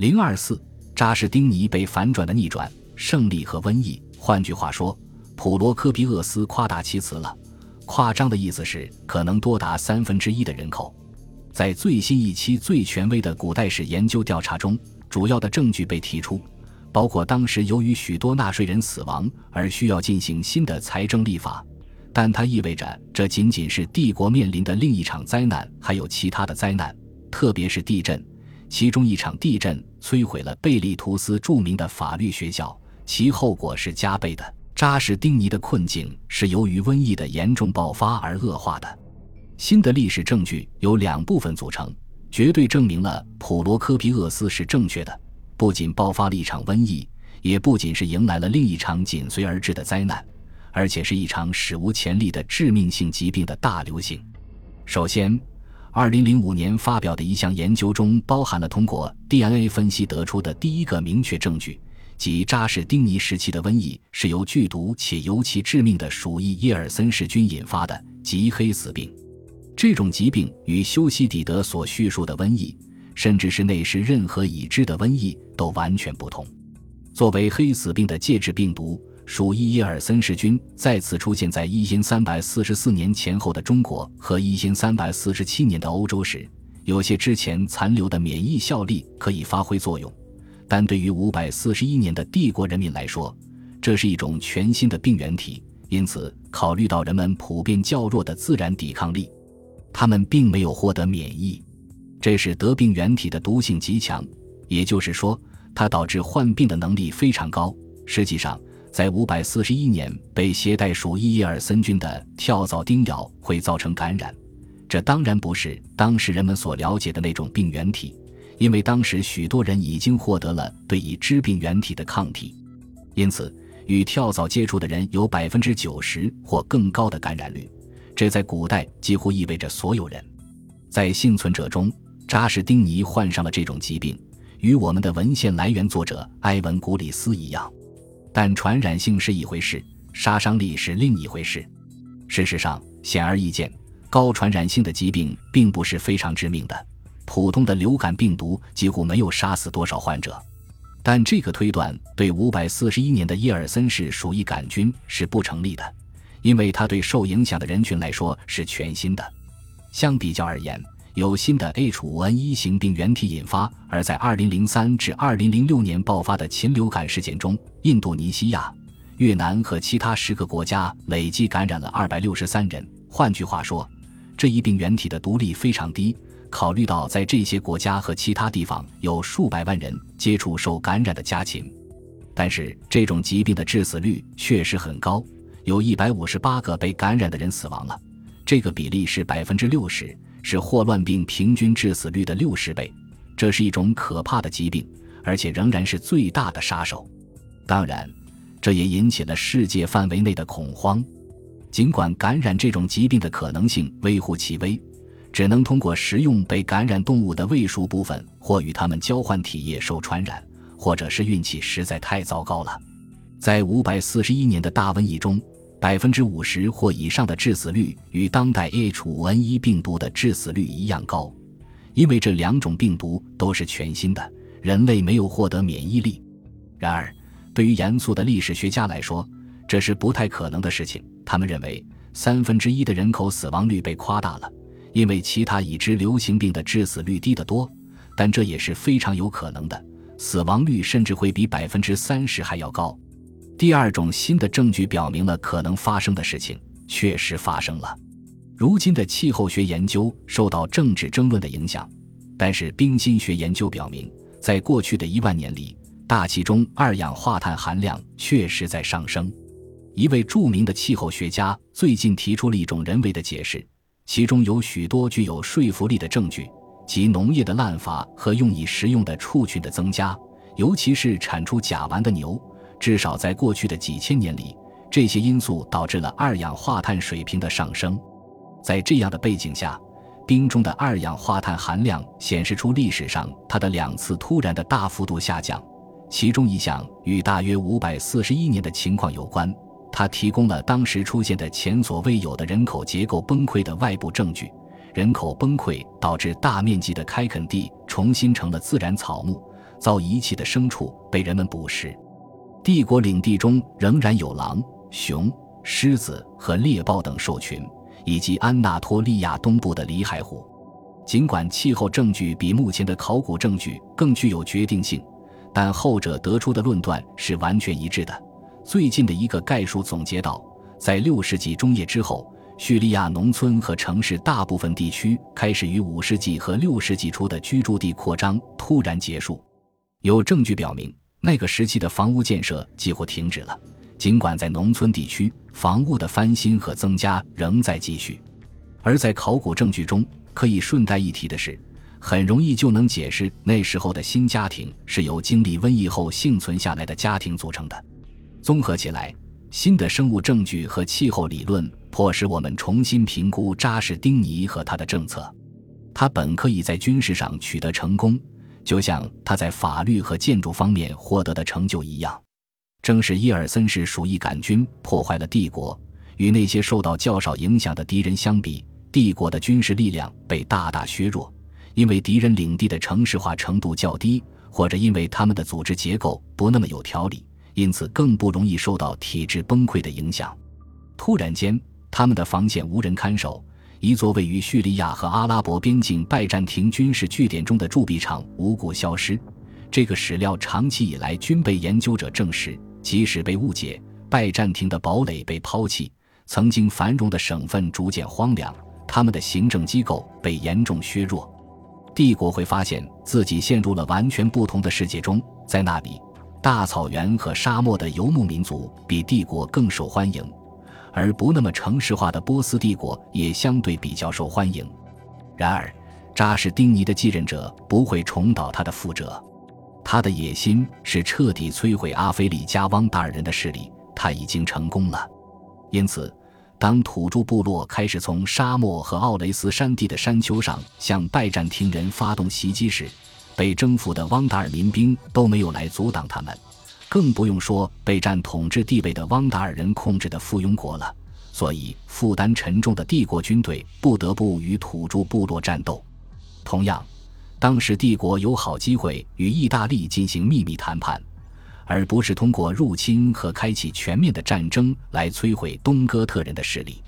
零二四，扎什丁尼被反转的逆转、胜利和瘟疫。换句话说，普罗科皮厄斯夸大其词了。夸张的意思是可能多达三分之一的人口。在最新一期最权威的古代史研究调查中，主要的证据被提出，包括当时由于许多纳税人死亡而需要进行新的财政立法，但它意味着这仅仅是帝国面临的另一场灾难，还有其他的灾难，特别是地震。其中一场地震摧毁了贝利图斯著名的法律学校，其后果是加倍的。扎什丁尼的困境是由于瘟疫的严重爆发而恶化的。新的历史证据由两部分组成，绝对证明了普罗科皮厄斯是正确的。不仅爆发了一场瘟疫，也不仅是迎来了另一场紧随而至的灾难，而且是一场史无前例的致命性疾病的大流行。首先。二零零五年发表的一项研究中，包含了通过 DNA 分析得出的第一个明确证据，即扎什丁尼时期的瘟疫是由剧毒且尤其致命的鼠疫耶尔森氏菌引发的，即黑死病。这种疾病与修昔底德所叙述的瘟疫，甚至是那时任何已知的瘟疫都完全不同。作为黑死病的介质病毒。鼠疫耶尔森氏菌再次出现在一千三百四十四年前后的中国和一千三百四十七年的欧洲时，有些之前残留的免疫效力可以发挥作用，但对于五百四十一年的帝国人民来说，这是一种全新的病原体。因此，考虑到人们普遍较弱的自然抵抗力，他们并没有获得免疫，这使得病原体的毒性极强，也就是说，它导致患病的能力非常高。实际上，在五百四十一年，被携带鼠疫耶尔森菌的跳蚤叮咬会造成感染，这当然不是当时人们所了解的那种病原体，因为当时许多人已经获得了对已知病原体的抗体，因此与跳蚤接触的人有百分之九十或更高的感染率，这在古代几乎意味着所有人。在幸存者中，扎什丁尼患上了这种疾病，与我们的文献来源作者埃文·古里斯一样。但传染性是一回事，杀伤力是另一回事。事实上，显而易见，高传染性的疾病并不是非常致命的。普通的流感病毒几乎没有杀死多少患者。但这个推断对五百四十一年的耶尔森氏鼠疫杆菌是不成立的，因为它对受影响的人群来说是全新的。相比较而言。由新的 H5N1 型病原体引发，而在2003至2006年爆发的禽流感事件中，印度尼西亚、越南和其他十个国家累计感染了263人。换句话说，这一病原体的毒力非常低。考虑到在这些国家和其他地方有数百万人接触受感染的家禽，但是这种疾病的致死率确实很高，有一百五十八个被感染的人死亡了，这个比例是百分之六十。是霍乱病平均致死率的六十倍，这是一种可怕的疾病，而且仍然是最大的杀手。当然，这也引起了世界范围内的恐慌。尽管感染这种疾病的可能性微乎其微，只能通过食用被感染动物的未熟部分，或与它们交换体液受传染，或者是运气实在太糟糕了。在五百四十一年的大瘟疫中。百分之五十或以上的致死率与当代 H5N1 病毒的致死率一样高，因为这两种病毒都是全新的，人类没有获得免疫力。然而，对于严肃的历史学家来说，这是不太可能的事情。他们认为三分之一的人口死亡率被夸大了，因为其他已知流行病的致死率低得多。但这也是非常有可能的，死亡率甚至会比百分之三十还要高。第二种新的证据表明了可能发生的事情确实发生了。如今的气候学研究受到政治争论的影响，但是冰心学研究表明，在过去的一万年里，大气中二氧化碳含量确实在上升。一位著名的气候学家最近提出了一种人为的解释，其中有许多具有说服力的证据，即农业的滥伐和用以食用的畜群的增加，尤其是产出甲烷的牛。至少在过去的几千年里，这些因素导致了二氧化碳水平的上升。在这样的背景下，冰中的二氧化碳含量显示出历史上它的两次突然的大幅度下降。其中一项与大约五百四十一年的情况有关，它提供了当时出现的前所未有的人口结构崩溃的外部证据。人口崩溃导致大面积的开垦地重新成了自然草木。遭遗弃的牲畜被人们捕食。帝国领地中仍然有狼、熊、狮子和猎豹等兽群，以及安纳托利亚东部的里海虎。尽管气候证据比目前的考古证据更具有决定性，但后者得出的论断是完全一致的。最近的一个概述总结道，在六世纪中叶之后，叙利亚农村和城市大部分地区开始于五世纪和六世纪初的居住地扩张突然结束。有证据表明。那个时期的房屋建设几乎停止了，尽管在农村地区，房屋的翻新和增加仍在继续。而在考古证据中，可以顺带一提的是，很容易就能解释那时候的新家庭是由经历瘟疫后幸存下来的家庭组成的。综合起来，新的生物证据和气候理论迫使我们重新评估扎什丁尼和他的政策。他本可以在军事上取得成功。就像他在法律和建筑方面获得的成就一样，正是伊尔森氏鼠疫杆菌破坏了帝国。与那些受到较少影响的敌人相比，帝国的军事力量被大大削弱，因为敌人领地的城市化程度较低，或者因为他们的组织结构不那么有条理，因此更不容易受到体制崩溃的影响。突然间，他们的防线无人看守。一座位于叙利亚和阿拉伯边境拜占庭军事据点中的铸币厂无故消失，这个史料长期以来均被研究者证实。即使被误解，拜占庭的堡垒被抛弃，曾经繁荣的省份逐渐荒凉，他们的行政机构被严重削弱。帝国会发现自己陷入了完全不同的世界中，在那里，大草原和沙漠的游牧民族比帝国更受欢迎。而不那么城市化的波斯帝国也相对比较受欢迎。然而，扎什丁尼的继任者不会重蹈他的覆辙。他的野心是彻底摧毁阿非利加汪达尔人的势力，他已经成功了。因此，当土著部落开始从沙漠和奥雷斯山地的山丘上向拜占庭人发动袭击时，被征服的汪达尔民兵都没有来阻挡他们。更不用说被占统治地位的汪达尔人控制的附庸国了，所以负担沉重的帝国军队不得不与土著部落战斗。同样，当时帝国有好机会与意大利进行秘密谈判，而不是通过入侵和开启全面的战争来摧毁东哥特人的势力。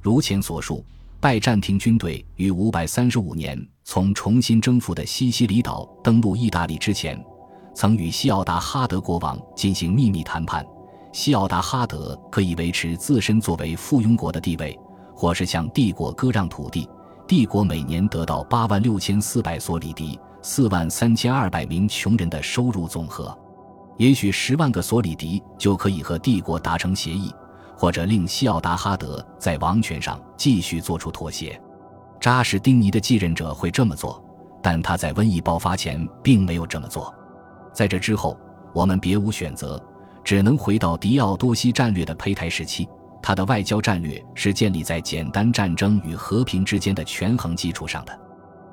如前所述，拜占庭军队于535年从重新征服的西西里岛登陆意大利之前。曾与西奥达哈德国王进行秘密谈判，西奥达哈德可以维持自身作为附庸国的地位，或是向帝国割让土地。帝国每年得到八万六千四百索里迪，四万三千二百名穷人的收入总和。也许十万个索里迪就可以和帝国达成协议，或者令西奥达哈德在王权上继续做出妥协。扎什丁尼的继任者会这么做，但他在瘟疫爆发前并没有这么做。在这之后，我们别无选择，只能回到迪奥多西战略的胚胎时期。他的外交战略是建立在简单战争与和平之间的权衡基础上的。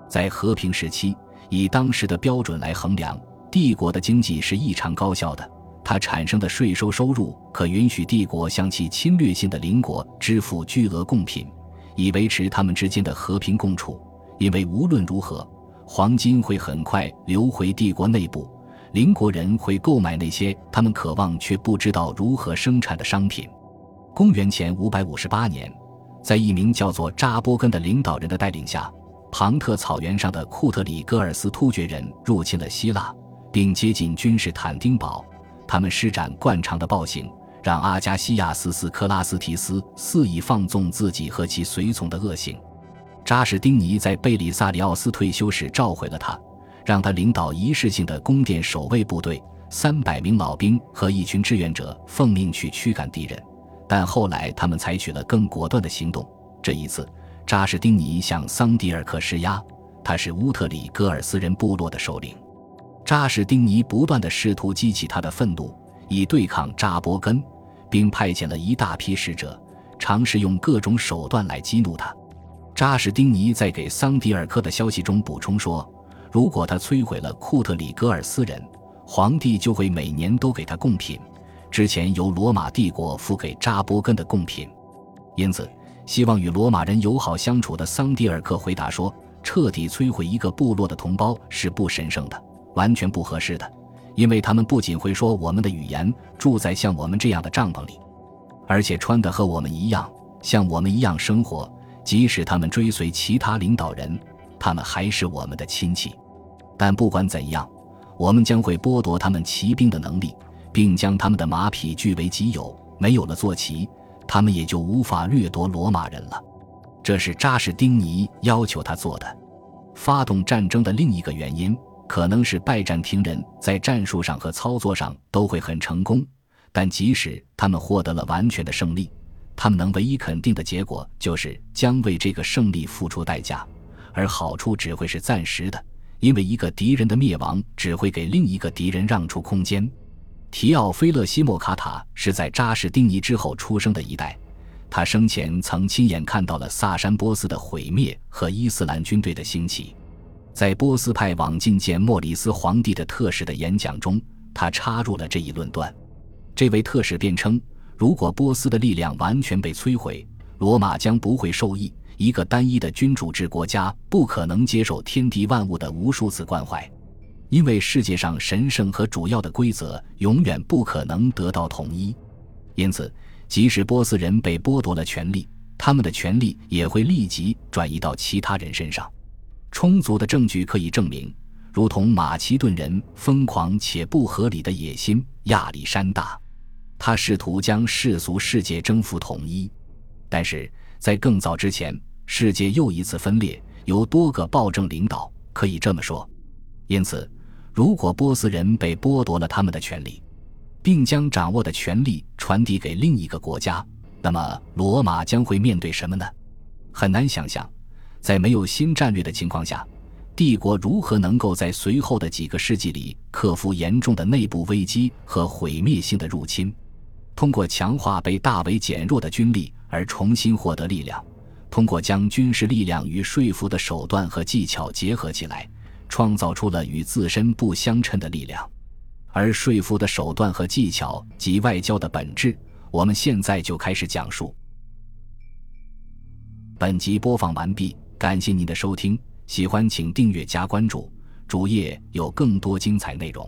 在和平时期，以当时的标准来衡量，帝国的经济是异常高效的。它产生的税收收入可允许帝国向其侵略性的邻国支付巨额贡品，以维持他们之间的和平共处。因为无论如何，黄金会很快流回帝国内部。邻国人会购买那些他们渴望却不知道如何生产的商品。公元前五百五十八年，在一名叫做扎波根的领导人的带领下，庞特草原上的库特里戈尔斯突厥人入侵了希腊，并接近君士坦丁堡。他们施展惯常的暴行，让阿加西亚斯斯克拉斯提斯肆意放纵自己和其随从的恶行。扎什丁尼在贝里萨里奥斯退休时召回了他。让他领导仪式性的宫殿守卫部队，三百名老兵和一群志愿者奉命去驱赶敌人，但后来他们采取了更果断的行动。这一次，扎什丁尼向桑迪尔克施压，他是乌特里戈尔斯人部落的首领。扎什丁尼不断地试图激起他的愤怒，以对抗扎伯根，并派遣了一大批使者，尝试用各种手段来激怒他。扎什丁尼在给桑迪尔克的消息中补充说。如果他摧毁了库特里格尔斯人，皇帝就会每年都给他贡品，之前由罗马帝国付给扎波根的贡品。因此，希望与罗马人友好相处的桑迪尔克回答说：“彻底摧毁一个部落的同胞是不神圣的。完全不合适的，因为他们不仅会说我们的语言，住在像我们这样的帐篷里，而且穿的和我们一样，像我们一样生活。即使他们追随其他领导人，他们还是我们的亲戚。但不管怎样，我们将会剥夺他们骑兵的能力，并将他们的马匹据为己有。没有了坐骑，他们也就无法掠夺罗马人了。这是扎什丁尼要求他做的。发动战争的另一个原因，可能是拜占庭人在战术上和操作上都会很成功。但即使他们获得了完全的胜利，他们能唯一肯定的结果就是将为这个胜利付出代价，而好处只会是暂时的，因为一个敌人的灭亡只会给另一个敌人让出空间。提奥菲勒·西莫卡塔是在扎什丁尼之后出生的一代。他生前曾亲眼看到了萨珊波斯的毁灭和伊斯兰军队的兴起，在波斯派往觐见莫里斯皇帝的特使的演讲中，他插入了这一论断。这位特使辩称，如果波斯的力量完全被摧毁，罗马将不会受益。一个单一的君主制国家不可能接受天地万物的无数次关怀，因为世界上神圣和主要的规则永远不可能得到统一。因此。即使波斯人被剥夺了权力，他们的权力也会立即转移到其他人身上。充足的证据可以证明，如同马其顿人疯狂且不合理的野心，亚历山大，他试图将世俗世界征服统一。但是在更早之前，世界又一次分裂，由多个暴政领导，可以这么说。因此，如果波斯人被剥夺了他们的权利，并将掌握的权力传递给另一个国家，那么罗马将会面对什么呢？很难想象，在没有新战略的情况下，帝国如何能够在随后的几个世纪里克服严重的内部危机和毁灭性的入侵？通过强化被大为减弱的军力而重新获得力量，通过将军事力量与说服的手段和技巧结合起来，创造出了与自身不相称的力量。而说服的手段和技巧及外交的本质，我们现在就开始讲述。本集播放完毕，感谢您的收听，喜欢请订阅加关注，主页有更多精彩内容。